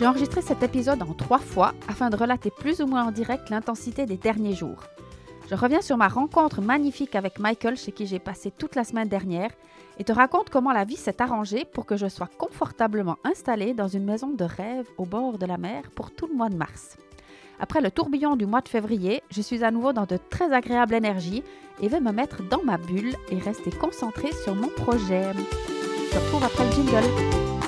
J'ai enregistré cet épisode en trois fois afin de relater plus ou moins en direct l'intensité des derniers jours. Je reviens sur ma rencontre magnifique avec Michael chez qui j'ai passé toute la semaine dernière et te raconte comment la vie s'est arrangée pour que je sois confortablement installée dans une maison de rêve au bord de la mer pour tout le mois de mars. Après le tourbillon du mois de février, je suis à nouveau dans de très agréables énergies et vais me mettre dans ma bulle et rester concentrée sur mon projet. Je te retrouve après le jingle.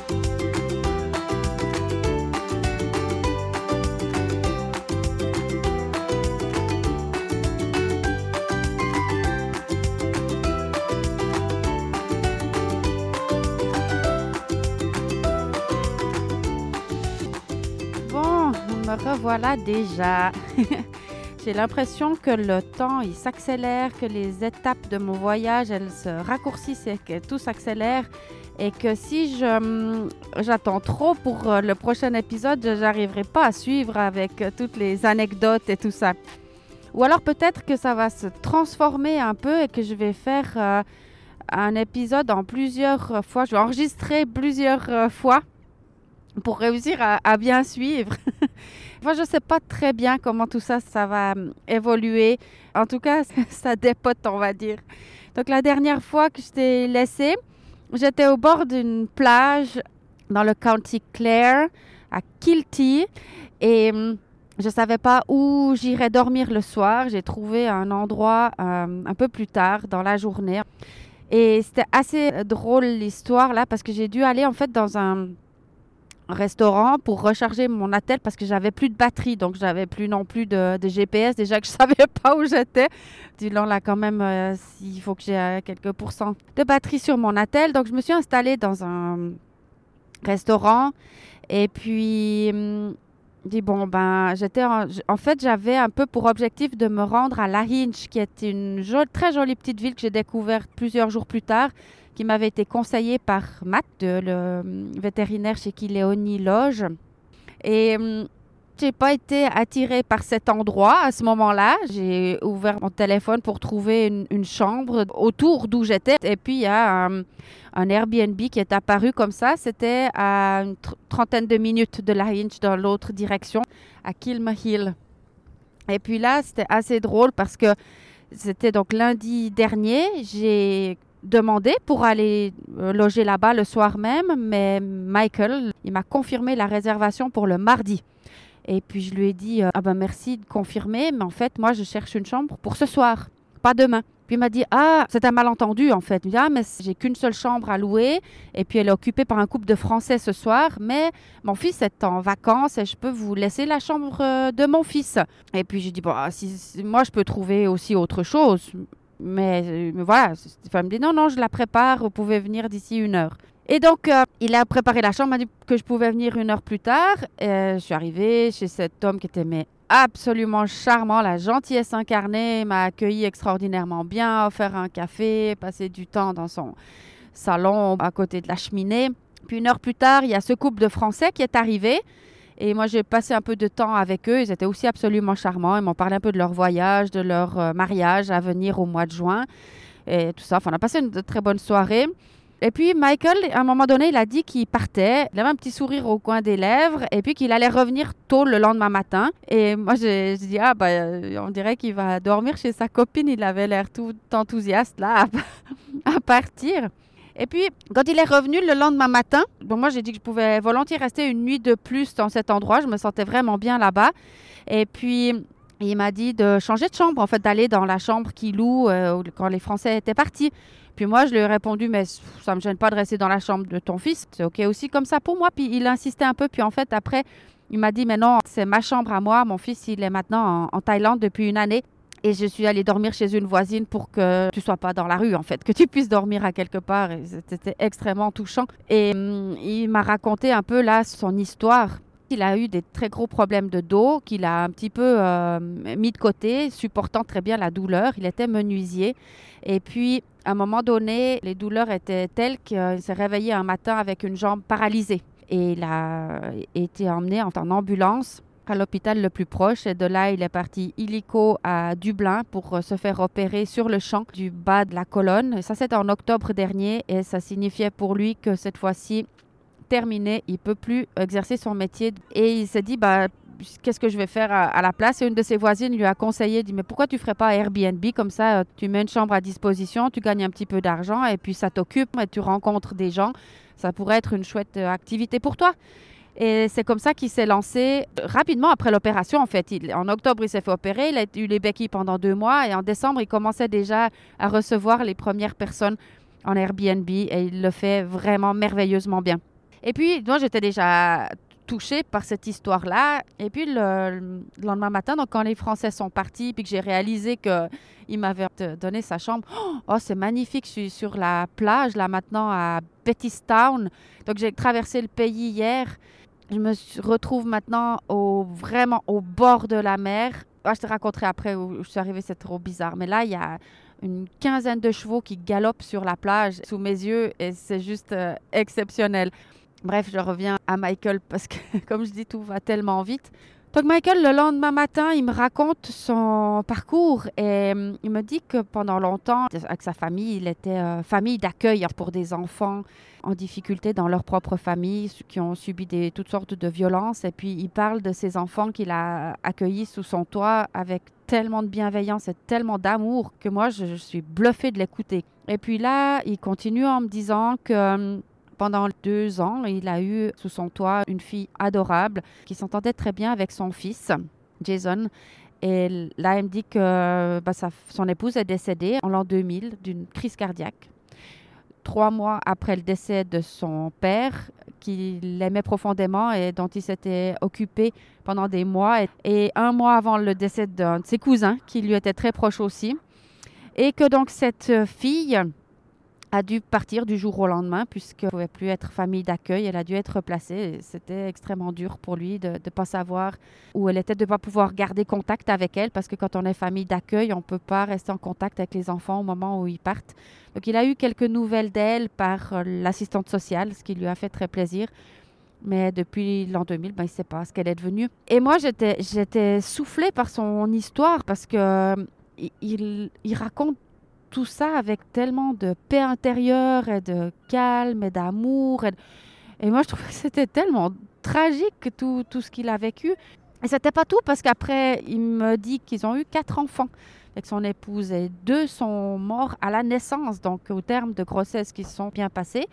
Revoilà déjà. J'ai l'impression que le temps il s'accélère, que les étapes de mon voyage elles se raccourcissent et que tout s'accélère et que si je hum, j'attends trop pour euh, le prochain épisode, j'arriverai pas à suivre avec euh, toutes les anecdotes et tout ça. Ou alors peut-être que ça va se transformer un peu et que je vais faire euh, un épisode en plusieurs fois. Je vais enregistrer plusieurs fois pour réussir à, bien suivre. Moi, je ne sais pas très bien comment tout ça, ça va hum, évoluer. En tout cas, ça dépote, on va dire. Donc, la dernière fois que je t'ai laissé, j'étais au bord d'une plage dans le county Clare, à Kilty. Et hum, je ne savais pas où j'irais dormir le soir. J'ai trouvé un endroit hum, un peu plus tard dans la journée. Et c'était assez drôle l'histoire là parce que j'ai dû aller en fait dans un restaurant pour recharger mon attel parce que j'avais plus de batterie, donc j'avais plus non plus de, GPS. Déjà que je savais pas où j'étais. Dylan là quand même, euh, il faut que j'ai euh, quelques pourcents de batterie sur mon attel. Donc je me suis installée dans un restaurant et puis hum, dit bon ben j'étais en, fait j'avais un peu pour objectif de me rendre à Lahinch qui est une très jolie petite ville que j'ai découverte plusieurs jours plus tard qui m'avait été conseillé par Matt, le vétérinaire chez qui Léonie loge. Et hum, j'ai pas été attirée par cet endroit à ce moment-là. J'ai ouvert mon téléphone pour trouver une, chambre autour d'où j'étais. Et puis, il y a un, Airbnb qui est apparu comme ça. C'était à une trentaine de minutes de la Hinge dans l'autre direction, à Kilmahill. Et puis là, c'était assez drôle parce que c'était donc lundi dernier. J'ai demandé pour aller euh, loger là-bas le soir même, mais Michael, il m'a confirmé la réservation pour le mardi. Et puis je lui ai dit, euh, ah ben merci de confirmer, mais en fait, moi, je cherche une chambre pour ce soir, pas demain. Puis il m'a dit, ah, c'est un malentendu en fait. Il dit, ah, mais j'ai qu'une seule chambre à louer, et puis elle est occupée par un couple de Français ce soir, mais mon fils est en vacances et je peux vous laisser la chambre euh, de mon fils. Et puis j'ai dit, bon, si, moi je peux trouver aussi autre chose. Mais, voilà, Stéphane me dit non, non, je la prépare, vous pouvez venir d'ici une heure. Et donc, euh, il a préparé la chambre, m'a dit que je pouvais venir une heure plus tard. Et je suis arrivée chez cet homme qui était mais, absolument charmant, la gentillesse incarnée, m'a accueilli extraordinairement bien, offert un café, passé du temps dans son salon à côté de la cheminée. Puis une heure plus tard, il y a ce couple de Français qui est arrivé. Et moi, j'ai passé un peu de temps avec eux. Ils étaient aussi absolument charmants. Ils m'ont parlé un peu de leur voyage, de leur euh, mariage à venir au mois de juin et tout ça. Enfin, on a passé une très bonne soirée. Et puis Michael, à un moment donné, il a dit qu'il partait. Il avait un petit sourire au coin des lèvres et puis qu'il allait revenir tôt le lendemain matin. Et moi, j'ai dit, ah, euh, on dirait qu'il va dormir chez sa copine. Il avait l'air tout enthousiaste là à partir. Et puis, quand il est revenu le lendemain matin, bon, moi j'ai dit que je pouvais volontiers rester une nuit de plus dans cet endroit. Je me sentais vraiment bien là-bas. Et puis, il m'a dit de changer de chambre, en fait, d'aller dans la chambre qu'il loue euh, quand les Français étaient partis. Puis moi, je lui ai répondu, mais ça ne me gêne pas de rester dans la chambre de ton fils. C'est OK aussi comme ça pour moi. Puis il insistait un peu. Puis en fait, après, il m'a dit, mais non, c'est ma chambre à moi. Mon fils, il est maintenant en Thaïlande depuis une année. Et je suis allée dormir chez une voisine pour que tu sois pas dans la rue, en fait, que tu puisses dormir à quelque part. C'était extrêmement touchant. Et hum, il m'a raconté un peu là son histoire. Il a eu des très gros problèmes de dos qu'il a un petit peu euh, mis de côté, supportant très bien la douleur. Il était menuisier. Et puis, à un moment donné, les douleurs étaient telles qu'il s'est réveillé un matin avec une jambe paralysée. Et il a été emmené en ambulance à l'hôpital le plus proche. Et de là, il est parti illico à Dublin pour euh, se faire opérer sur le champ du bas de la colonne. ça, c'était en octobre dernier. Et ça signifiait pour lui que cette fois-ci, terminé, il peut plus exercer son métier. Et il s'est dit, bah, qu'est-ce que je vais faire à, la place? Et une de ses voisines lui a conseillé, dit, mais pourquoi tu ferais pas Airbnb? Comme ça euh, Tu mets une chambre à disposition, tu gagnes un petit peu d'argent et puis ça t'occupe et tu rencontres des gens. Ça pourrait être une chouette euh, activité pour toi. Et c'est comme ça qu'il s'est lancé rapidement après l'opération. En fait, en octobre, il s'est fait opérer. Il a eu les béquilles pendant deux mois. Et en décembre, il commençait déjà à recevoir les premières personnes en Airbnb. Et il le fait vraiment merveilleusement bien. Et puis, moi, j'étais déjà touchée par cette histoire-là. Et puis, le, lendemain matin, donc quand les Français sont partis, puis que j'ai réalisé qu'il m'avait donné sa chambre, oh, c'est magnifique, je suis sur la plage, là, maintenant, à Bettystown. Donc, j'ai traversé le pays hier. Je me retrouve maintenant au, vraiment au bord de la mer. Ah, je te raconterai après où je suis arrivée, c'est trop bizarre. Mais là, il y a une quinzaine de chevaux qui galopent sur la plage sous mes yeux et c'est juste euh, exceptionnel. Bref, je reviens à Michael parce que, comme je dis, tout va tellement vite. Donc Michael, le lendemain matin, il me raconte son parcours et hum, il me dit que pendant longtemps, avec sa famille, il était euh, famille d'accueil pour des enfants en difficulté dans leur propre famille, qui ont subi toutes sortes de violences. Et puis il parle de ces enfants qu'il a accueillis sous son toit avec tellement de bienveillance et tellement d'amour que moi, je, suis bluffée de l'écouter. Et puis là, il continue en me disant que hum, pendant deux ans, il a eu sous son toit une fille adorable qui s'entendait très bien avec son fils, Jason. Et là, il me dit que bah, son épouse est décédée en l'an 2000 d'une crise cardiaque. Trois mois après le décès de son père, qu'il aimait profondément et dont il s'était occupé pendant des mois, et un mois avant le décès d'un de ses cousins, qui lui était très proche aussi. Et que donc cette fille a dû partir du jour au lendemain puisqu'elle ne pouvait plus être famille d'accueil. Elle a dû être replacée. C'était extrêmement dur pour lui de ne pas savoir où elle était, de ne pas pouvoir garder contact avec elle parce que quand on est famille d'accueil, on ne peut pas rester en contact avec les enfants au moment où ils partent. Donc il a eu quelques nouvelles d'elle par euh, l'assistante sociale, ce qui lui a fait très plaisir. Mais depuis l'an 2000, ben, il ne sait pas ce qu'elle est devenue. Et moi, j'étais, j'étais soufflée par son histoire parce que euh, il, il raconte tout ça avec tellement de paix intérieure et de calme et d'amour. Et, moi, je trouvais que c'était tellement tragique tout, tout ce qu'il a vécu. Et c'était pas tout parce qu'après, il me dit qu'ils ont eu quatre enfants avec son épouse et deux sont morts à la naissance, donc au terme de grossesse qui se sont bien passés.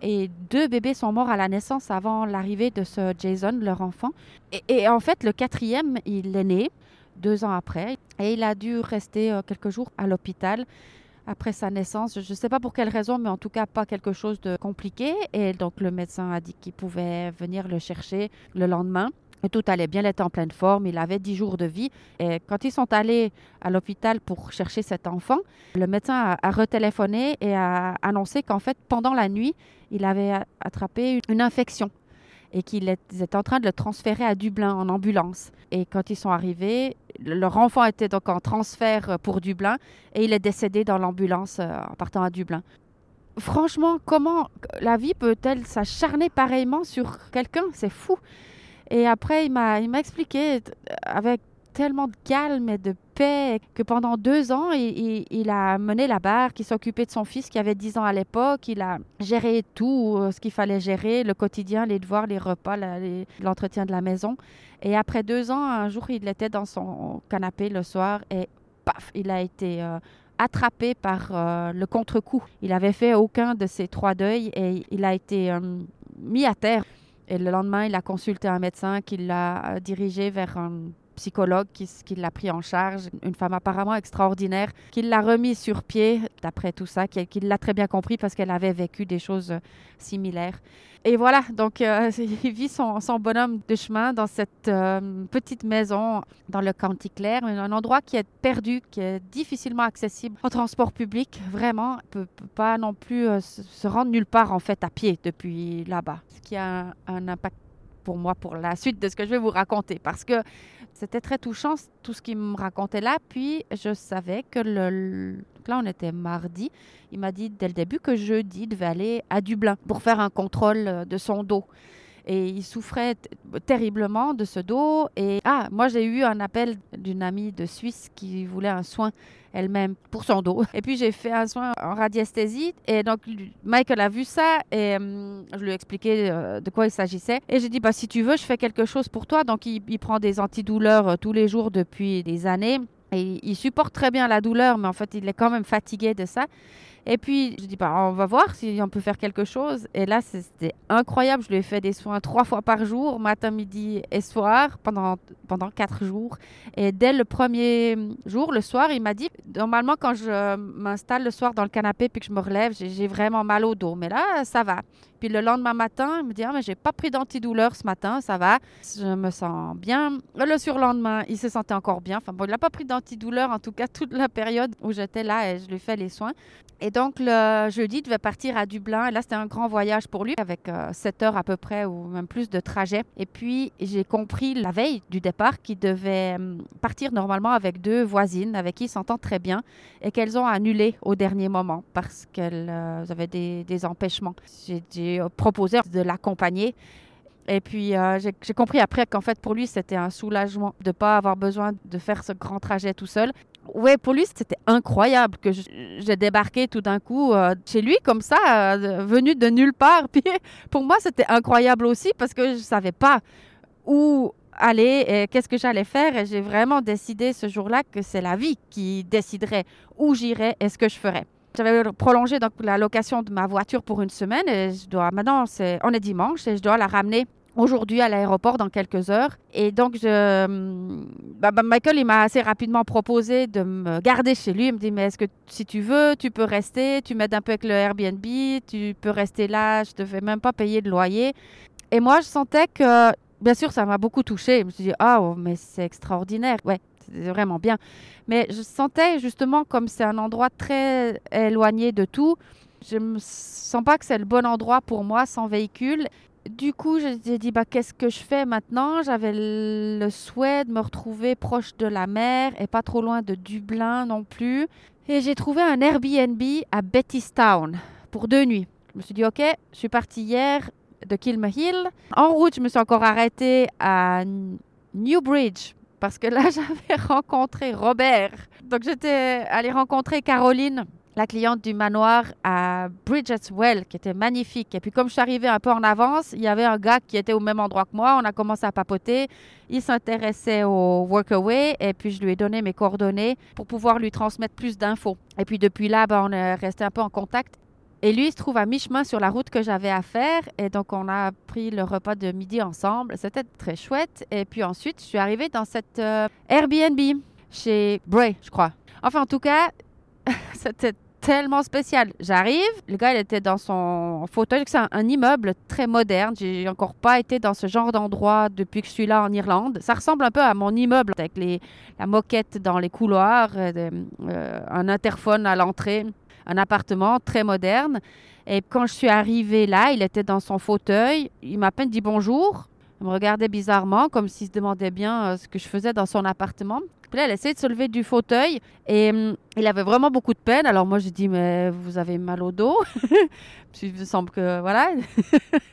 Et deux bébés sont morts à la naissance avant l'arrivée de ce Jason, leur enfant. Et, et, en fait, le quatrième, il est né deux ans après et il a dû rester euh, quelques jours à l'hôpital après sa naissance. Je ne sais pas pour quelle raison, mais en tout cas pas quelque chose de compliqué. Et donc le médecin a dit qu'il pouvait venir le chercher le lendemain. Tout allait bien, il était en pleine forme, il avait 10 jours de vie. Et quand ils sont allés à l'hôpital pour chercher cet enfant, le médecin a, retéléphoné et a annoncé qu'en fait, pendant la nuit, il avait attrapé une infection et qu'ils étaient en train de le transférer à Dublin en ambulance. Et quand ils sont arrivés, leur enfant était donc en transfert pour Dublin et il est décédé dans l'ambulance euh, en partant à Dublin. Franchement, comment la vie peut-elle s'acharner pareillement sur quelqu'un? C'est fou. Et après, il m'a expliqué avec tellement de calme et de paix que pendant deux ans, il, a mené la barre, qui s'occupait de son fils qui avait 10 ans à l'époque. Il a géré tout euh, ce qu'il fallait gérer, le quotidien, les devoirs, les repas, l'entretien de la maison. Et après deux ans, un jour, il était dans son canapé le soir et paf, il a été euh, attrapé par euh, le contre-coup. Il avait fait aucun de ces trois deuils et il a été mis à terre. Et le lendemain, il a consulté un médecin qui l'a dirigé vers un psychologue qui, l'a pris en charge, une femme apparemment extraordinaire, qui l'a remis sur pied, d'après tout ça, qui, l'a très bien compris parce qu'elle avait vécu des choses similaires. Et voilà, donc euh, il vit son, bonhomme de chemin dans cette euh, petite maison dans le County Clare, un endroit qui est perdu, qui est difficilement accessible en transport public. Vraiment, ne peut, peut, pas non plus euh, se rendre nulle part en fait à pied depuis là-bas, ce qui a un, un impact pour moi pour la suite de ce que je vais vous raconter parce que c'était très touchant tout ce qu'il me racontait là. Puis je savais que le, là on était mardi. Il m'a dit dès le début que jeudi il devait aller à Dublin pour faire un contrôle de son dos. Et il souffrait terriblement de ce dos. Et ah, moi j'ai eu un appel d'une amie de Suisse qui voulait un soin elle-même pour son dos. Et puis j'ai fait un soin en radiesthésie. Et donc Michael a vu ça et hum, je lui ai expliqué euh, de quoi il s'agissait. Et j'ai dit, bah, si tu veux, je fais quelque chose pour toi. Donc il, prend des antidouleurs euh, tous les jours depuis des années. Et il supporte très bien la douleur, mais en fait, il est quand même fatigué de ça. Et puis, je dis, bah, on va voir si on peut faire quelque chose. Et là, c'était incroyable. Je lui ai fait des soins trois fois par jour, matin, midi et soir, pendant, pendant quatre jours. Et dès le premier jour, le soir, il m'a dit, normalement, quand je m'installe le soir dans le canapé puis que je me relève, j'ai vraiment mal au dos. Mais là, ça va. Puis le lendemain matin, il me dit, ah, mais j'ai pas pris d'antidouleur ce matin, ça va. Je me sens bien. Le surlendemain, il se sentait encore bien. Enfin bon, il n'a pas pris d'antidouleur, en tout cas, toute la période où j'étais là et je lui fais les soins. Donc, le jeudi, il devait partir à Dublin. Et là, c'était un grand voyage pour lui, avec euh, 7 heures à peu près, ou même plus de trajet. Et puis, j'ai compris la veille du départ qu'il devait euh, partir normalement avec deux voisines avec qui il s'entend très bien et qu'elles ont annulé au dernier moment parce qu'elles euh, avaient des, empêchements. J'ai proposé de l'accompagner. Et puis, euh, j'ai compris après qu'en fait, pour lui, c'était un soulagement de ne pas avoir besoin de faire ce grand trajet tout seul. Ouais, pour lui, c'était incroyable que j'ai débarqué tout d'un coup euh, chez lui comme ça, euh, venu de nulle part. Puis pour moi, c'était incroyable aussi parce que je ne savais pas où aller et qu'est-ce que j'allais faire. Et j'ai vraiment décidé ce jour-là que c'est la vie qui déciderait où j'irais et ce que je ferais. J'avais prolongé donc la location de ma voiture pour une semaine et je dois maintenant c'est on est dimanche et je dois la ramener aujourd'hui à l'aéroport dans quelques heures. Et donc, je, bah, bah, Michael, il m'a assez rapidement proposé de me garder chez lui. Il me dit, mais est-ce que si tu veux, tu peux rester, tu m'aides un peu avec le Airbnb, tu peux rester là, je ne te fais même pas payer de loyer. Et moi, je sentais que, bien sûr, ça m'a beaucoup touchée. Je me suis dit, ah, oh, mais c'est extraordinaire. Ouais, c'est vraiment bien. Mais je sentais justement comme c'est un endroit très éloigné de tout. Je ne sens pas que c'est le bon endroit pour moi sans véhicule du coup, j'ai dit bah, qu'est-ce que je fais maintenant? J'avais le souhait de me retrouver proche de la mer et pas trop loin de Dublin non plus. Et j'ai trouvé un Airbnb à Bettystown pour deux nuits. Je me suis dit ok, je suis partie hier de Kilmahill. En route, je me suis encore arrêtée à Newbridge parce que là, j'avais rencontré Robert. Donc, j'étais allée rencontrer Caroline la cliente du manoir à Well, qui était magnifique. Et puis comme je suis arrivée un peu en avance, il y avait un gars qui était au même endroit que moi. On a commencé à papoter. Il s'intéressait au Workaway et puis je lui ai donné mes coordonnées pour pouvoir lui transmettre plus d'infos. Et puis depuis là, ben, on est resté un peu en contact. Et lui, il se trouve à mi-chemin sur la route que j'avais à faire. Et donc, on a pris le repas de midi ensemble. C'était très chouette. Et puis ensuite, je suis arrivée dans cette euh, Airbnb chez Bray, je crois. Enfin, en tout cas, c'était tellement spécial. J'arrive, le gars, il était dans son fauteuil. C'est un, immeuble très moderne. J'ai encore pas été dans ce genre d'endroit depuis que je suis là en Irlande. Ça ressemble un peu à mon immeuble avec les, la moquette dans les couloirs, euh, euh, un interphone à l'entrée, un appartement très moderne. Et quand je suis arrivée là, il était dans son fauteuil. Il m'a à peine dit bonjour. Me regardait bizarrement, comme s'il se demandait bien euh, ce que je faisais dans son appartement. Puis là, elle essayait de se lever du fauteuil et hum, il avait vraiment beaucoup de peine. Alors moi, j'ai dit, mais vous avez mal au dos Il me semble que, voilà,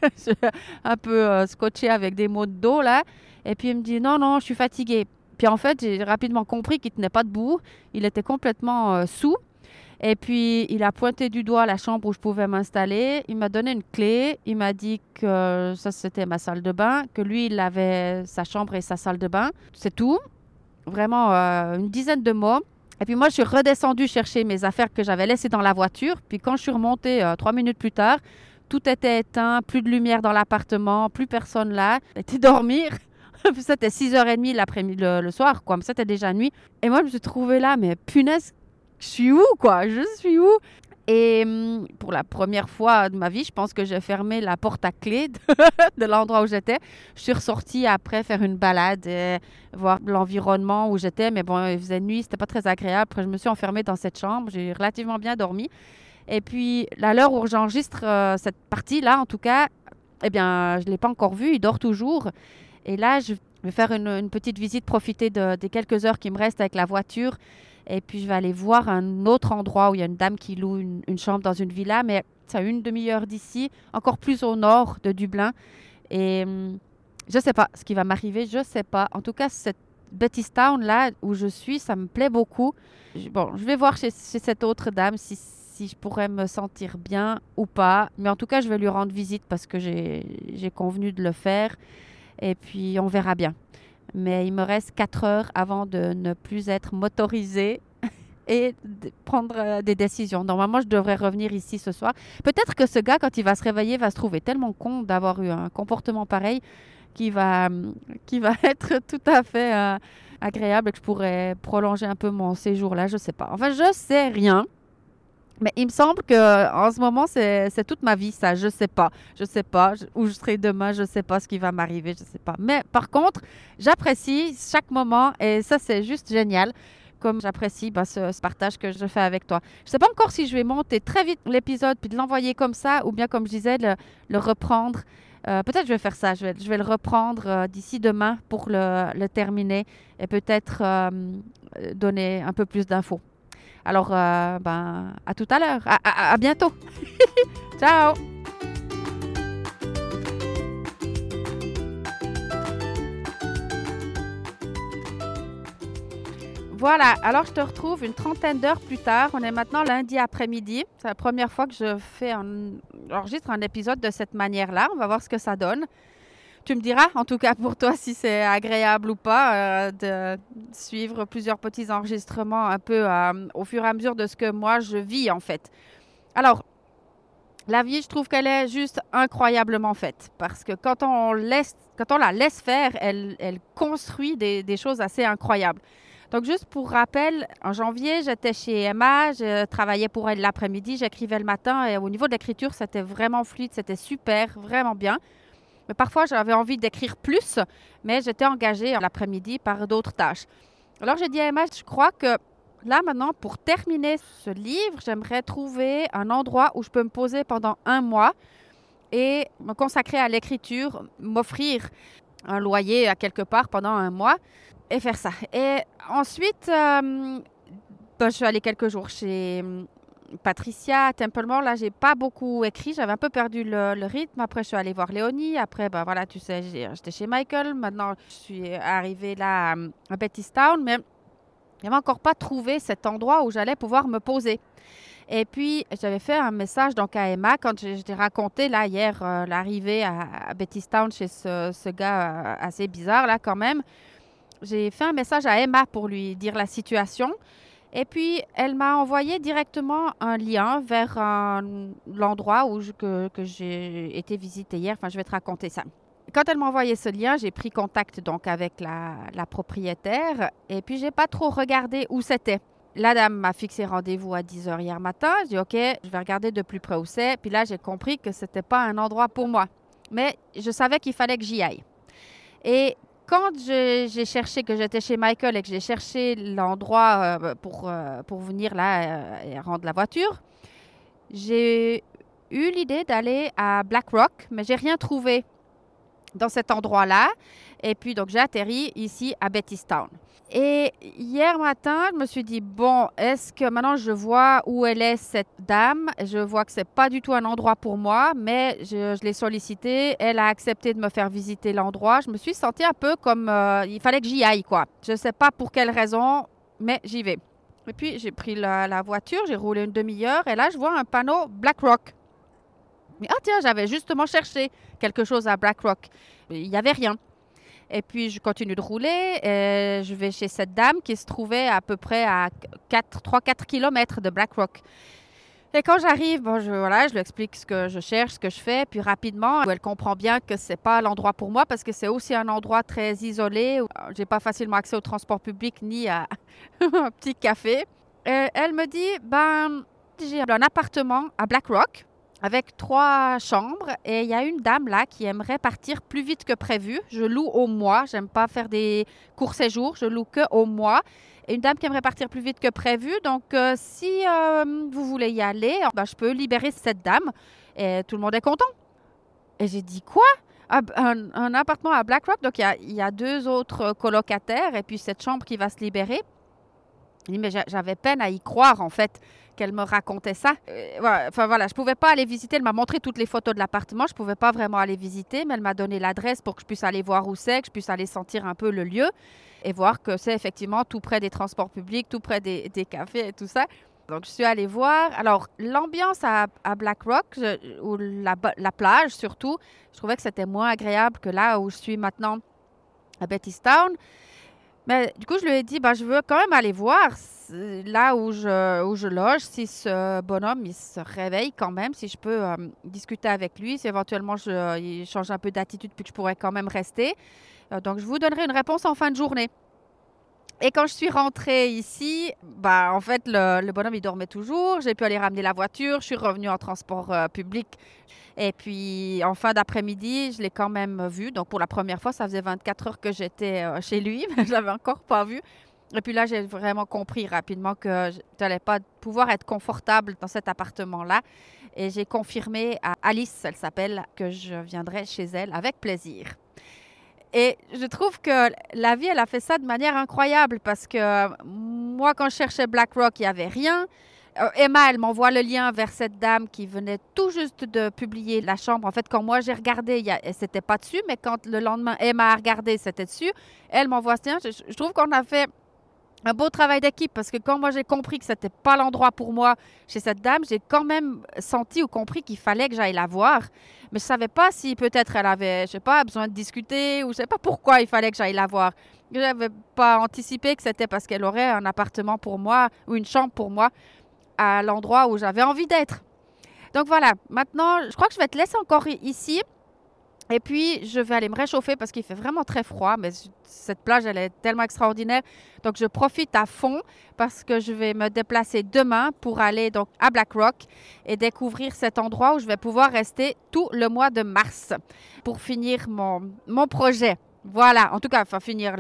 un peu euh, scotché avec des mots de dos là. Et puis il me dit, non, non, je suis fatiguée. Puis en fait, j'ai rapidement compris qu'il tenait pas debout. Il était complètement euh, sous. Et puis, il a pointé du doigt la chambre où je pouvais m'installer. Il m'a donné une clé. Il m'a dit que ça, c'était ma salle de bain, que lui, il avait sa chambre et sa salle de bain. C'est tout vraiment euh, une dizaine de mots. Et puis moi, je suis redescendue chercher mes affaires que j'avais laissées dans la voiture. Puis quand je suis remontée euh, trois minutes plus tard, tout était éteint, plus de lumière dans l'appartement, plus personne là. J'étais dormir. c'était 6h30 l'après-midi, le, soir, quoi. C'était déjà nuit. Et moi, je me suis trouvée là, mais punaise, je suis où, quoi? Je suis où? Et hum, pour la première fois de ma vie, je pense que j'ai fermé la porte à clé de, l'endroit où j'étais. Je suis ressortie après faire une balade, et voir l'environnement où j'étais. Mais bon, il faisait nuit, c'était pas très agréable. Après, je me suis enfermée dans cette chambre. J'ai relativement bien dormi. Et puis, à l'heure où j'enregistre euh, cette partie-là, en tout cas, eh bien, je ne l'ai pas encore vu. Il dort toujours. Et là, je vais faire une, petite visite, profiter des quelques heures qui me restent avec la voiture et puis, je vais aller voir un autre endroit où il y a une dame qui loue une, chambre dans une villa, mais c'est à une demi-heure d'ici, encore plus au nord de Dublin. Et hum, je ne sais pas ce qui va m'arriver, je ne sais pas. En tout cas, cette Town là où je suis, ça me plaît beaucoup. Bon, je vais voir chez, cette autre dame si, si, je pourrais me sentir bien ou pas. Mais en tout cas, je vais lui rendre visite parce que j'ai convenu de le faire. Et puis, on verra bien mais il me reste 4 heures avant de ne plus être motorisée et de prendre euh, des décisions. Normalement, je devrais revenir ici ce soir. Peut-être que ce gars, quand il va se réveiller, va se trouver tellement con d'avoir eu un comportement pareil qui va, qui va être tout à fait euh, agréable et que je pourrais prolonger un peu mon séjour là. Je ne sais pas. Enfin, je sais rien. Mais il me semble que en ce moment, c'est toute ma vie, ça. Je sais pas. Je sais pas où je serai demain. Je sais pas ce qui va m'arriver. Je sais pas. Mais par contre, j'apprécie chaque moment et ça, c'est juste génial. Comme j'apprécie bah, ce, partage que je fais avec toi. Je sais pas encore si je vais monter très vite l'épisode puis de l'envoyer comme ça ou bien, comme je disais, le, reprendre. Euh, peut-être je vais faire ça. Je vais, le reprendre euh, d'ici demain pour le, le, terminer et peut-être euh, donner un peu plus d'infos. Alors, euh, ben, à tout à l'heure. À, bientôt. Ciao. Voilà, alors je te retrouve une trentaine d'heures plus tard. On est maintenant lundi après-midi. C'est la première fois que je fais un, enregistre un épisode de cette manière-là. On va voir ce que ça donne. Tu me diras, en tout cas pour toi, si c'est agréable ou pas euh, de suivre plusieurs petits enregistrements un peu euh, au fur et à mesure de ce que moi je vis en fait. Alors, la vie, je trouve qu'elle est juste incroyablement faite parce que quand on, laisse, quand on la laisse faire, elle, construit des, des choses assez incroyables. Donc, juste pour rappel, en janvier, j'étais chez Emma, je travaillais pour elle l'après-midi, j'écrivais le matin et au niveau de l'écriture, c'était vraiment fluide, c'était super, vraiment bien. Mais parfois, j'avais envie d'écrire plus, mais j'étais engagée l'après-midi par d'autres tâches. Alors, j'ai dit à Emma, je crois que là, maintenant, pour terminer ce livre, j'aimerais trouver un endroit où je peux me poser pendant un mois et me consacrer à l'écriture, m'offrir un loyer à quelque part pendant un mois et faire ça. Et ensuite, euh, ben, je suis allée quelques jours chez Patricia, Templemore, là, j'ai pas beaucoup écrit. J'avais un peu perdu le, rythme. Après, je suis allée voir Léonie. Après, ben voilà, tu sais, j'étais chez Michael. Maintenant, je suis arrivée là à, Bettystown, mais je n'avais encore pas trouvé cet endroit où j'allais pouvoir me poser. Et puis, j'avais fait un message donc à Emma quand je, t'ai raconté là hier euh, l'arrivée à, à Bettystown chez ce, gars euh, assez bizarre là quand même. J'ai fait un message à Emma pour lui dire la situation. Et puis, elle m'a envoyé directement un lien vers l'endroit que, j'ai été visiter hier. Enfin, je vais te raconter ça. Quand elle m'a envoyé ce lien, j'ai pris contact donc avec la, propriétaire et puis j'ai pas trop regardé où c'était. La dame m'a fixé rendez-vous à 10 h hier matin. J'ai dit OK, je vais regarder de plus près où c'est. Puis là, j'ai compris que c'était pas un endroit pour moi. Mais je savais qu'il fallait que j'y aille. Et quand j'ai cherché, que j'étais chez Michael et que j'ai cherché l'endroit euh, pour, euh, pour venir là euh, et rendre la voiture, j'ai eu l'idée d'aller à Black Rock, mais j'ai rien trouvé dans cet endroit-là. Et puis, donc, j'ai atterri ici à Bettystown. Et hier matin, je me suis dit, bon, est-ce que maintenant je vois où elle est, cette dame? Je vois que c'est pas du tout un endroit pour moi, mais je, l'ai sollicité. Elle a accepté de me faire visiter l'endroit. Je me suis sentie un peu comme euh, il fallait que j'y aille, quoi. Je ne sais pas pour quelle raison, mais j'y vais. Et puis, j'ai pris la, la voiture, j'ai roulé une demi-heure, et là, je vois un panneau Black Rock. Mais ah tiens, j'avais justement cherché quelque chose à Black Rock. Il n'y avait rien. Et puis, je continue de rouler. Et je vais chez cette dame qui se trouvait à peu près à 3-4 km de Black Rock. Et quand j'arrive, je, voilà, je lui explique ce que je cherche, ce que je fais, puis rapidement, elle comprend bien que c'est pas l'endroit pour moi parce que c'est aussi un endroit très isolé. Où j'ai pas facilement accès au transport public ni à un petit café. Elle me dit, ben, j'ai un appartement à Black Rock avec trois chambres et il y a une dame là qui aimerait partir plus vite que prévu. Je loue au mois. J'aime pas faire des courts séjours. Je loue que au mois et une dame qui aimerait partir plus vite que prévu. Donc, euh, si euh, vous voulez y aller, ben, je peux libérer cette dame. Et tout le monde est content. Et j'ai dit quoi? Ah, un, appartement à Black Rock, donc il y, a deux autres colocataires et puis cette chambre qui va se libérer. Mais j'avais peine à y croire en fait qu'elle me racontait ça. Euh, enfin voilà, je pouvais pas aller visiter. Elle m'a montré toutes les photos de l'appartement. Je pouvais pas vraiment aller visiter, mais elle m'a donné l'adresse pour que je puisse aller voir où c'est, que je puisse aller sentir un peu le lieu et voir que c'est effectivement tout près des transports publics, tout près des, cafés et tout ça. Donc, je suis allée voir. Alors, l'ambiance à, Black Rock, ou la, la, plage surtout, je trouvais que c'était moins agréable que là où je suis maintenant à Bettystown. Mais du coup, je lui ai dit, bah, je veux quand même aller voir là où je, où je loge, si ce bonhomme il se réveille quand même, si je peux euh, discuter avec lui, si éventuellement je, il change un peu d'attitude, puis que je pourrais quand même rester. Euh, donc, je vous donnerai une réponse en fin de journée. Et quand je suis rentrée ici, bah, en fait, le, bonhomme, il dormait toujours. J'ai pu aller ramener la voiture. Je suis revenue en transport euh, public. Et puis, en fin d'après-midi, je l'ai quand même vu. Donc, pour la première fois, ça faisait 24 heures que j'étais euh, chez lui, mais je l'avais encore pas vu. Et puis là, j'ai vraiment compris rapidement que je n'allais pas pouvoir être confortable dans cet appartement-là. Et j'ai confirmé à Alice, elle s'appelle, que je viendrai chez elle avec plaisir. Et je trouve que la vie, elle a fait ça de manière incroyable parce que moi, quand je cherchais BlackRock, il n'y avait rien. Euh, Emma, elle m'envoie le lien vers cette dame qui venait tout juste de publier la chambre. En fait, quand moi j'ai regardé, c'était pas dessus, mais quand le lendemain Emma a regardé, c'était dessus. Elle m'envoie ce lien. je trouve qu'on a fait un beau travail d'équipe parce que quand moi j'ai compris que c'était pas l'endroit pour moi chez cette dame, j'ai quand même senti ou compris qu'il fallait que j'aille la voir. Mais je savais pas si peut-être elle avait, je sais pas, besoin de discuter ou je sais pas pourquoi il fallait que j'aille la voir. Je n'avais pas anticipé que c'était parce qu'elle aurait un appartement pour moi ou une chambre pour moi à l'endroit où j'avais envie d'être. Donc voilà, maintenant, je crois que je vais te laisser encore ici. Et puis, je vais aller me réchauffer parce qu'il fait vraiment très froid, mais cette plage, elle est tellement extraordinaire. Donc, je profite à fond parce que je vais me déplacer demain pour aller donc à Black Rock et découvrir cet endroit où je vais pouvoir rester tout le mois de mars pour finir mon, mon projet. Voilà, en tout cas, finir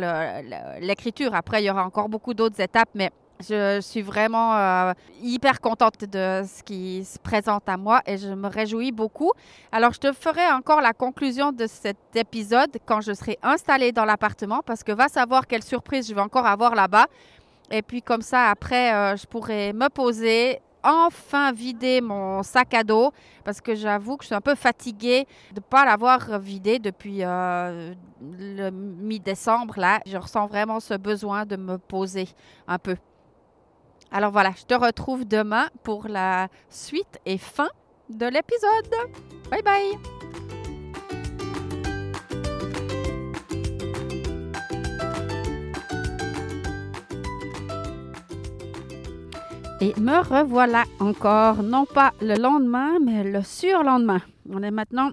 l'écriture. Après, il y aura encore beaucoup d'autres étapes, mais je suis vraiment euh, hyper contente de ce qui se présente à moi et je me réjouis beaucoup. Alors, je te ferai encore la conclusion de cet épisode quand je serai installée dans l'appartement parce que va savoir quelle surprise je vais encore avoir là-bas. Et puis comme ça, après, euh, je pourrai me poser, enfin vider mon sac à dos parce que j'avoue que je suis un peu fatiguée de ne pas l'avoir vidé depuis euh, le mi-décembre. Là, je ressens vraiment ce besoin de me poser un peu. Alors voilà, je te retrouve demain pour la suite et fin de l'épisode. Bye bye Et me revoilà encore, non pas le lendemain, mais le surlendemain. On est maintenant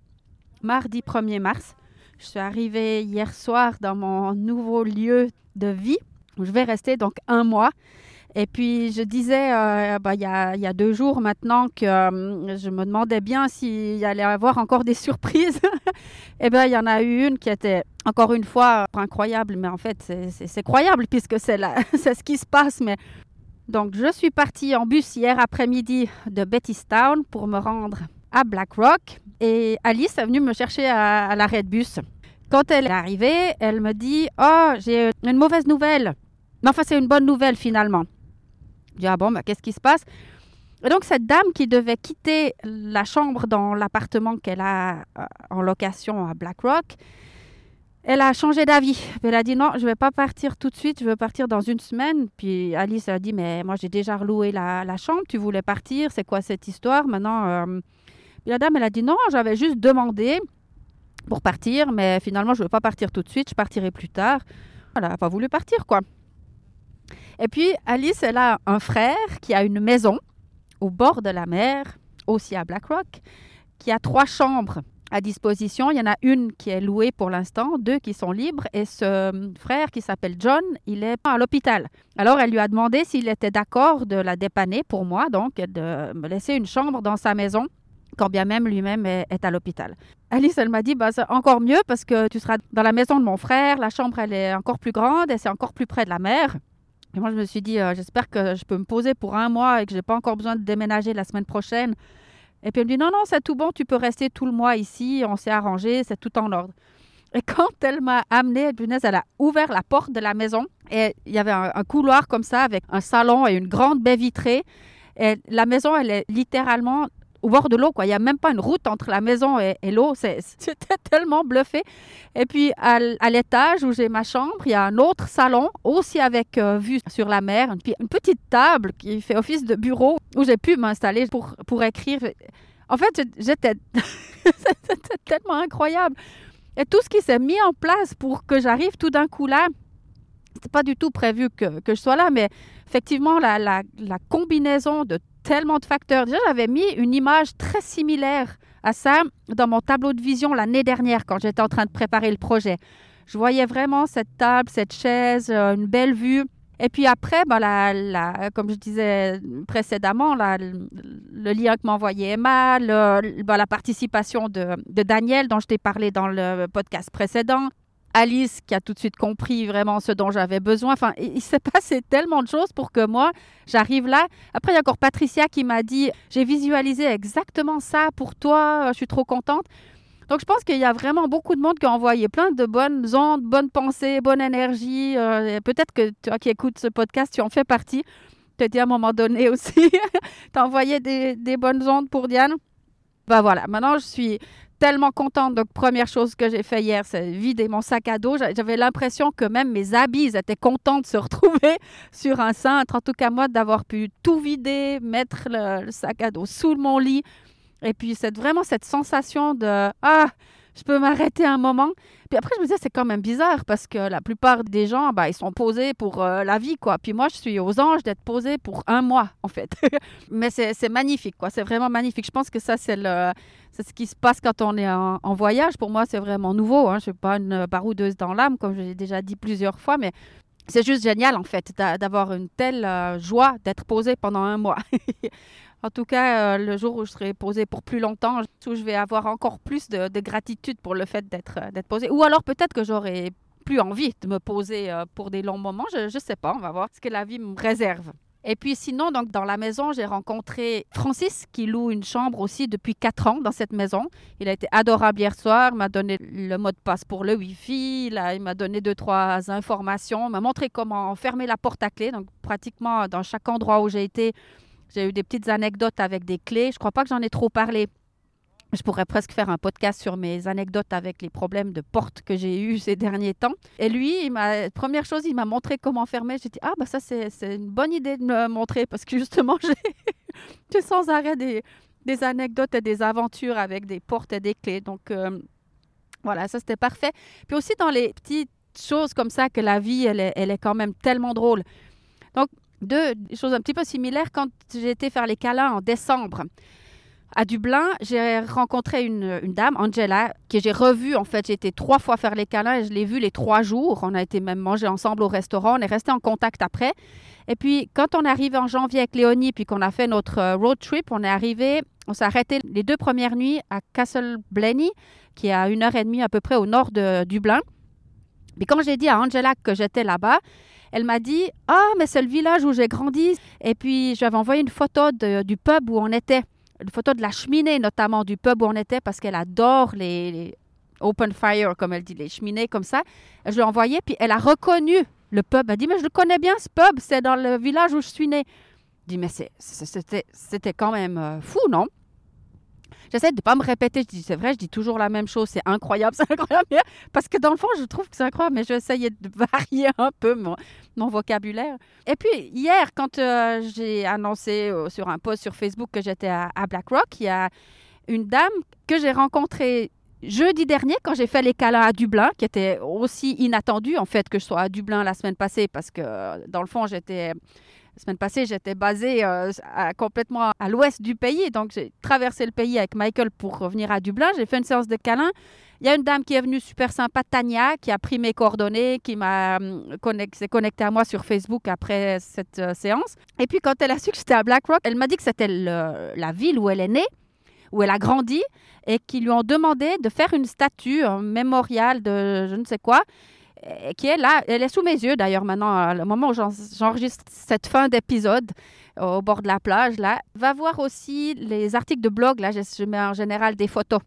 mardi 1er mars. Je suis arrivée hier soir dans mon nouveau lieu de vie où je vais rester donc un mois. Et puis, je disais, euh, bah, il, y a, deux jours maintenant que euh, je me demandais bien s'il y allait avoir encore des surprises. Eh bien, il y en a eu une qui était, encore une fois, incroyable. Mais en fait, c'est croyable puisque c'est ce qui se passe. Mais donc, je suis partie en bus hier après-midi de Bettystown pour me rendre à Black Rock. Et Alice est venue me chercher à, à l'arrêt de bus. Quand elle est arrivée, elle me dit Oh, j'ai une mauvaise nouvelle. Mais enfin, c'est une bonne nouvelle finalement. Dis, ah bon, bah, qu'est-ce qui se passe? Et donc, cette dame qui devait quitter la chambre dans l'appartement qu'elle a euh, en location à Black Rock, elle a changé d'avis. Elle a dit non, je ne vais pas partir tout de suite, je veux partir dans une semaine. Puis Alice a dit, mais moi j'ai déjà reloué la, chambre, tu voulais partir, c'est quoi cette histoire? Maintenant euh? Puis la dame, elle a dit non, j'avais juste demandé pour partir, mais finalement je ne veux pas partir tout de suite, je partirai plus tard. Elle n'a pas voulu partir, quoi. Et puis, Alice, elle a un frère qui a une maison au bord de la mer, aussi à Blackrock, qui a trois chambres à disposition. Il y en a une qui est louée pour l'instant, deux qui sont libres, et ce frère qui s'appelle John, il est à l'hôpital. Alors elle lui a demandé s'il était d'accord de la dépanner pour moi, donc de me laisser une chambre dans sa maison quand bien même lui-même est, à l'hôpital. Alice, elle m'a dit, bah, c'est encore mieux parce que tu seras dans la maison de mon frère, la chambre, elle est encore plus grande et c'est encore plus près de la mer. Et moi, je me suis dit, euh, j'espère que je peux me poser pour un mois et que je n'ai pas encore besoin de déménager la semaine prochaine. Et puis elle me dit, non, non, c'est tout bon, tu peux rester tout le mois ici, on s'est arrangé, c'est tout en ordre. Et quand elle m'a amenée, elle a ouvert la porte de la maison et il y avait un, un couloir comme ça avec un salon et une grande baie vitrée. Et la maison, elle est littéralement au bord de l'eau. Il n'y a même pas une route entre la maison et, l'eau. C'était tellement bluffé. Et puis, à, l'étage où j'ai ma chambre, il y a un autre salon, aussi avec euh, vue sur la mer. Puis une petite table qui fait office de bureau où j'ai pu m'installer pour, pour écrire. En fait, j'étais tellement incroyable. Et tout ce qui s'est mis en place pour que j'arrive tout d'un coup là, c'était pas du tout prévu que, que, je sois là, mais effectivement, la, la, la combinaison de tellement de facteurs. Déjà, j'avais mis une image très similaire à ça dans mon tableau de vision l'année dernière quand j'étais en train de préparer le projet. Je voyais vraiment cette table, cette chaise, euh, une belle vue. Et puis après, ben, comme je disais précédemment, le, lien que m'envoyait Emma, ben, la participation de Daniel dont je t'ai parlé dans le podcast précédent, Alice qui a tout de suite compris vraiment ce dont j'avais besoin. Enfin, il, s'est passé tellement de choses pour que moi, j'arrive là. Après, il y a encore Patricia qui m'a dit, j'ai visualisé exactement ça pour toi, je suis trop contente. Donc, je pense qu'il y a vraiment beaucoup de monde qui a envoyé plein de bonnes ondes, bonnes pensées, bonne énergie. Euh, peut-être que toi qui écoutes ce podcast, tu en fais partie. Tu as dit à un moment donné aussi, tu as envoyé des, des bonnes ondes pour Diane. Ben voilà, maintenant je suis tellement contente. Donc, première chose que j'ai fait hier, c'est vider mon sac à dos. J'avais l'impression que même mes habits étaient contents de se retrouver sur un cintre. En tout cas, moi, d'avoir pu tout vider, mettre le, sac à dos sous mon lit. Et puis, c'est vraiment cette sensation de Ah, je peux m'arrêter un moment. Puis après, je me disais, c'est quand même bizarre parce que la plupart des gens, bah, ils sont posés pour euh, la vie, quoi. Puis moi, je suis aux anges d'être posée pour un mois, en fait. Mais c'est magnifique, quoi. C'est vraiment magnifique. Je pense que ça, c'est le ce qui se passe quand on est en, voyage. Pour moi, c'est vraiment nouveau. Hein. Je ne suis pas une baroudeuse dans l'âme, comme j'ai déjà dit plusieurs fois, mais c'est juste génial, en fait, d'avoir une telle euh, joie d'être posée pendant un mois. en tout cas, euh, le jour où je serai posée pour plus longtemps, où je vais avoir encore plus de, gratitude pour le fait d'être euh, d'être posée. Ou alors peut-être que j'aurai plus envie de me poser pour des longs moments. Je ne sais pas, on va voir ce que la vie me réserve. Et puis sinon, donc dans la maison, j'ai rencontré Francis qui loue une chambre aussi depuis quatre ans dans cette maison. Il a été adorable hier soir, m'a donné le mot de passe pour le Wi-Fi, il m'a donné deux, trois informations, m'a montré comment fermer la porte à clé. Donc pratiquement dans chaque endroit où j'ai été, j'ai eu des petites anecdotes avec des clés. Je crois pas que j'en ai trop parlé je pourrais presque faire un podcast sur mes anecdotes avec les problèmes de porte que j'ai eus ces derniers temps. Et lui, première chose, il m'a montré comment fermer. J'ai dit, ah, bah ça, c'est, une bonne idée de me montrer parce que justement, j'ai, sans arrêt des, des, anecdotes et des aventures avec des portes et des clés. Donc, euh, voilà, ça, c'était parfait. Puis aussi dans les petites choses comme ça que la vie, elle est, elle est quand même tellement drôle. Donc, deux choses un petit peu similaires quand j'ai été faire les câlins en décembre. À Dublin, j'ai rencontré une, dame, Angela, que j'ai revue. En fait, j'ai été trois fois faire les câlins et je l'ai vue les trois jours. On a été même manger ensemble au restaurant. On est resté en contact après. Et puis, quand on est arrivé en janvier avec Léonie, puis qu'on a fait notre euh, road trip, on est arrivé, on s'est arrêté les deux premières nuits à Castle Blenny, qui est à une heure et demie à peu près au nord de Dublin. Mais quand j'ai dit à Angela que j'étais là-bas, elle m'a dit Ah, mais c'est le village où j'ai grandi. Et puis, j'avais envoyé une photo du pub où on était une photo de la cheminée, notamment du pub où on était, parce qu'elle adore les, open fire, comme elle dit, les cheminées comme ça. Je lui ai envoyé, puis elle a reconnu le pub. Elle a dit, mais je le connais bien, ce pub, c'est dans le village où je suis née. Je dis, mais c'était quand même euh, fou, non? J'essaie de ne pas me répéter. Je dis, c'est vrai, je dis toujours la même chose. C'est incroyable, c'est incroyable. Parce que dans le fond, je trouve que c'est incroyable, mais j'essayais de varier un peu mon, vocabulaire. Et puis, hier, quand euh, j'ai annoncé euh, sur un post sur Facebook que j'étais à, à BlackRock, il y a une dame que j'ai rencontrée jeudi dernier, quand j'ai fait les câlins à Dublin, qui était aussi inattendu en fait que je sois à Dublin la semaine passée, parce que dans le fond, j'étais La semaine passée, j'étais basée euh, complètement à l'ouest du pays, donc j'ai traversé le pays avec Michael pour revenir à Dublin. J'ai fait une séance de câlin. Il y a une dame qui est venue super sympa, Tania, qui a pris mes coordonnées, qui m'a hum, s'est connectée à moi sur Facebook après cette euh, séance. Et puis quand elle a su que j'étais à Blackrock, elle m'a dit que c'était la ville où elle est née, où elle a grandi, et qu'ils lui ont demandé de faire une statue, un mémorial de je ne sais quoi, qui est là. Elle est sous mes yeux d'ailleurs maintenant, au moment où j'enregistre cette fin d'épisode au bord de la plage. Là, va voir aussi les articles de blog. Là, je mets en général des photos.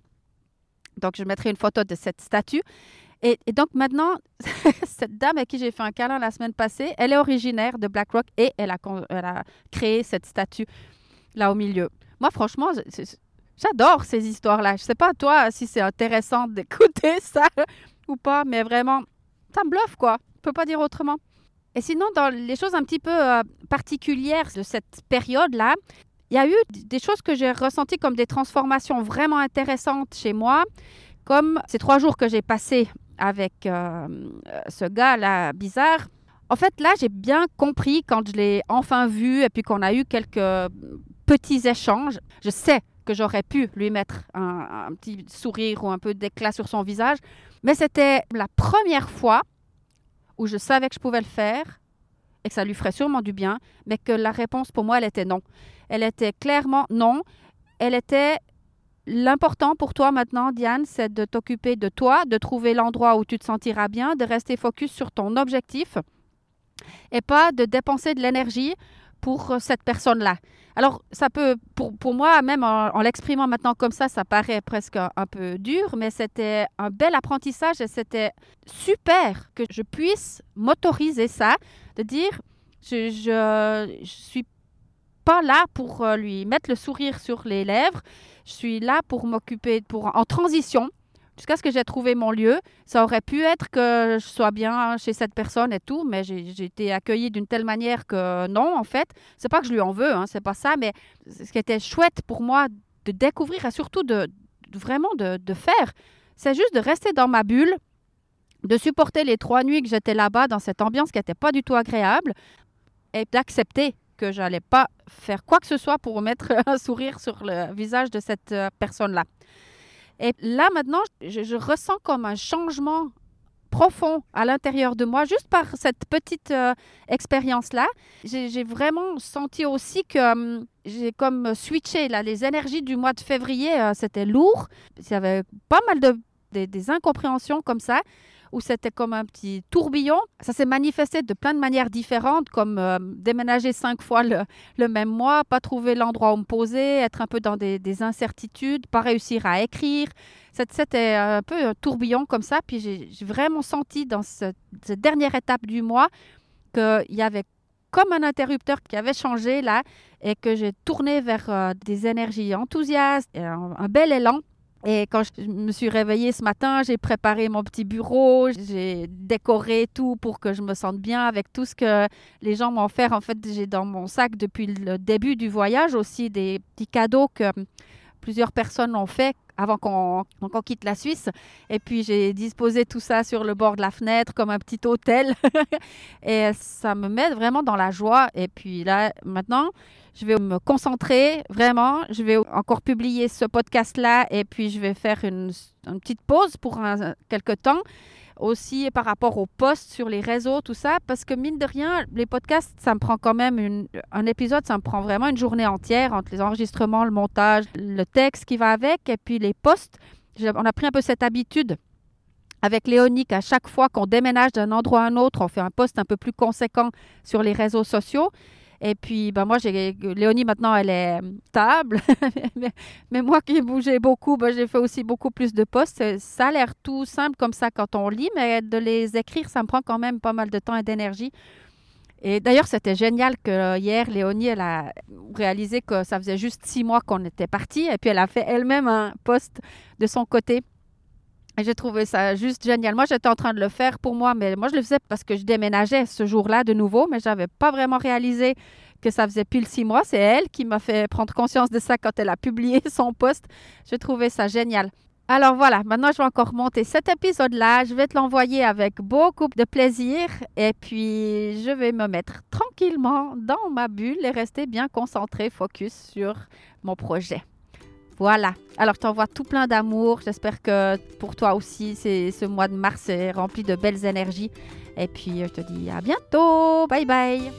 Donc, je mettrai une photo de cette statue. Et, donc maintenant, cette dame à qui j'ai fait un câlin la semaine passée, elle est originaire de Blackrock et elle a, elle a créé cette statue là au milieu. Moi, franchement, j'adore ces histoires-là. Je ne sais pas toi si c'est intéressant d'écouter ça ou pas, mais vraiment, ça me bluffe quoi. On peut pas dire autrement. Et sinon, dans les choses un petit peu euh, particulières de cette période-là, il y a eu des choses que j'ai ressenties comme des transformations vraiment intéressantes chez moi, comme ces trois jours que j'ai passés avec euh, ce gars-là bizarre. En fait, là, j'ai bien compris quand je l'ai enfin vu et puis qu'on a eu quelques petits échanges. Je sais que j'aurais pu lui mettre un, un petit sourire ou un peu d'éclat sur son visage, mais c'était la première fois où je savais que je pouvais le faire et que ça lui ferait sûrement du bien, mais que la réponse pour moi, elle était non. Elle était clairement non. Elle était l'important pour toi maintenant, Diane, c'est de t'occuper de toi, de trouver l'endroit où tu te sentiras bien, de rester focus sur ton objectif et pas de dépenser de l'énergie pour cette personne-là. Alors, ça peut, pour, pour moi, même en, l'exprimant maintenant comme ça, ça paraît presque un, peu dur, mais c'était un bel apprentissage et c'était super que je puisse m'autoriser ça, de dire, je, je, suis pas là pour euh, lui mettre le sourire sur les lèvres, je suis là pour m'occuper, pour en transition, jusqu'à ce que j'ai trouvé mon lieu. Ça aurait pu être que je sois bien chez cette personne et tout, mais j'ai été accueillie d'une telle manière que non, en fait. C'est pas que je lui en veux, hein, c'est pas ça, mais ce qui était chouette pour moi de découvrir et surtout de, vraiment de, de faire, c'est juste de rester dans ma bulle, de supporter les trois nuits que j'étais là-bas dans cette ambiance qui n'était pas du tout agréable et d'accepter que j'allais pas faire quoi que ce soit pour mettre un sourire sur le visage de cette euh, personne-là. Et là, maintenant, je, ressens comme un changement profond à l'intérieur de moi, juste par cette petite euh, expérience-là. J'ai vraiment senti aussi que hum, j'ai comme switché là, les énergies du mois de février, euh, c'était lourd. Il y avait pas mal de des incompréhensions comme ça où c'était comme un petit tourbillon. Ça s'est manifesté de plein de manières différentes, comme euh, déménager cinq fois le, même mois, pas trouver l'endroit où me poser, être un peu dans des, incertitudes, pas réussir à écrire. C'était un peu un tourbillon comme ça. Puis j'ai vraiment senti dans cette dernière étape du mois qu'il y avait comme un interrupteur qui avait changé là et que j'ai tourné vers euh, des énergies enthousiastes, un bel élan et quand je me suis réveillée ce matin, j'ai préparé mon petit bureau, j'ai décoré tout pour que je me sente bien avec tout ce que les gens m'ont offert. En fait, j'ai dans mon sac depuis le début du voyage aussi des petits cadeaux que plusieurs personnes ont fait avant qu'on quitte la Suisse. Et puis j'ai disposé tout ça sur le bord de la fenêtre comme un petit hôtel. et ça me met vraiment dans la joie. Et puis là, maintenant, je vais me concentrer vraiment. Je vais encore publier ce podcast-là et puis je vais faire une, petite pause pour un, quelques temps. Aussi par rapport aux posts sur les réseaux, tout ça, parce que mine de rien, les podcasts, ça me prend quand même une, un épisode, ça me prend vraiment une journée entière entre les enregistrements, le montage, le texte qui va avec et puis les posts. On a pris un peu cette habitude avec Léonie qu'à chaque fois qu'on déménage d'un endroit à un autre, on fait un post un peu plus conséquent sur les réseaux sociaux. Et puis, ben moi, j'ai Léonie, maintenant, elle est stable. mais, moi qui bougeais beaucoup, ben, j'ai fait aussi beaucoup plus de posts. Ça a l'air tout simple comme ça quand on lit, mais de les écrire, ça me prend quand même pas mal de temps et d'énergie. Et d'ailleurs, c'était génial que hier, Léonie, elle a réalisé que ça faisait juste six mois qu'on était partis. Et puis, elle a fait elle-même un post de son côté j'ai trouvé ça juste génial. Moi, j'étais en train de le faire pour moi, mais moi, je le faisais parce que je déménageais ce jour-là de nouveau, mais je n'avais pas vraiment réalisé que ça faisait pile six mois. C'est elle qui m'a fait prendre conscience de ça quand elle a publié son post. J'ai trouvé ça génial. Alors voilà, maintenant je vais encore monter cet épisode-là. Je vais te l'envoyer avec beaucoup de plaisir et puis je vais me mettre tranquillement dans ma bulle et rester bien concentré, focus sur mon projet. Voilà. Alors je t'envoie tout plein d'amour. J'espère que pour toi aussi, c'est ce mois de mars est rempli de belles énergies. Et puis je te dis à bientôt. Bye bye.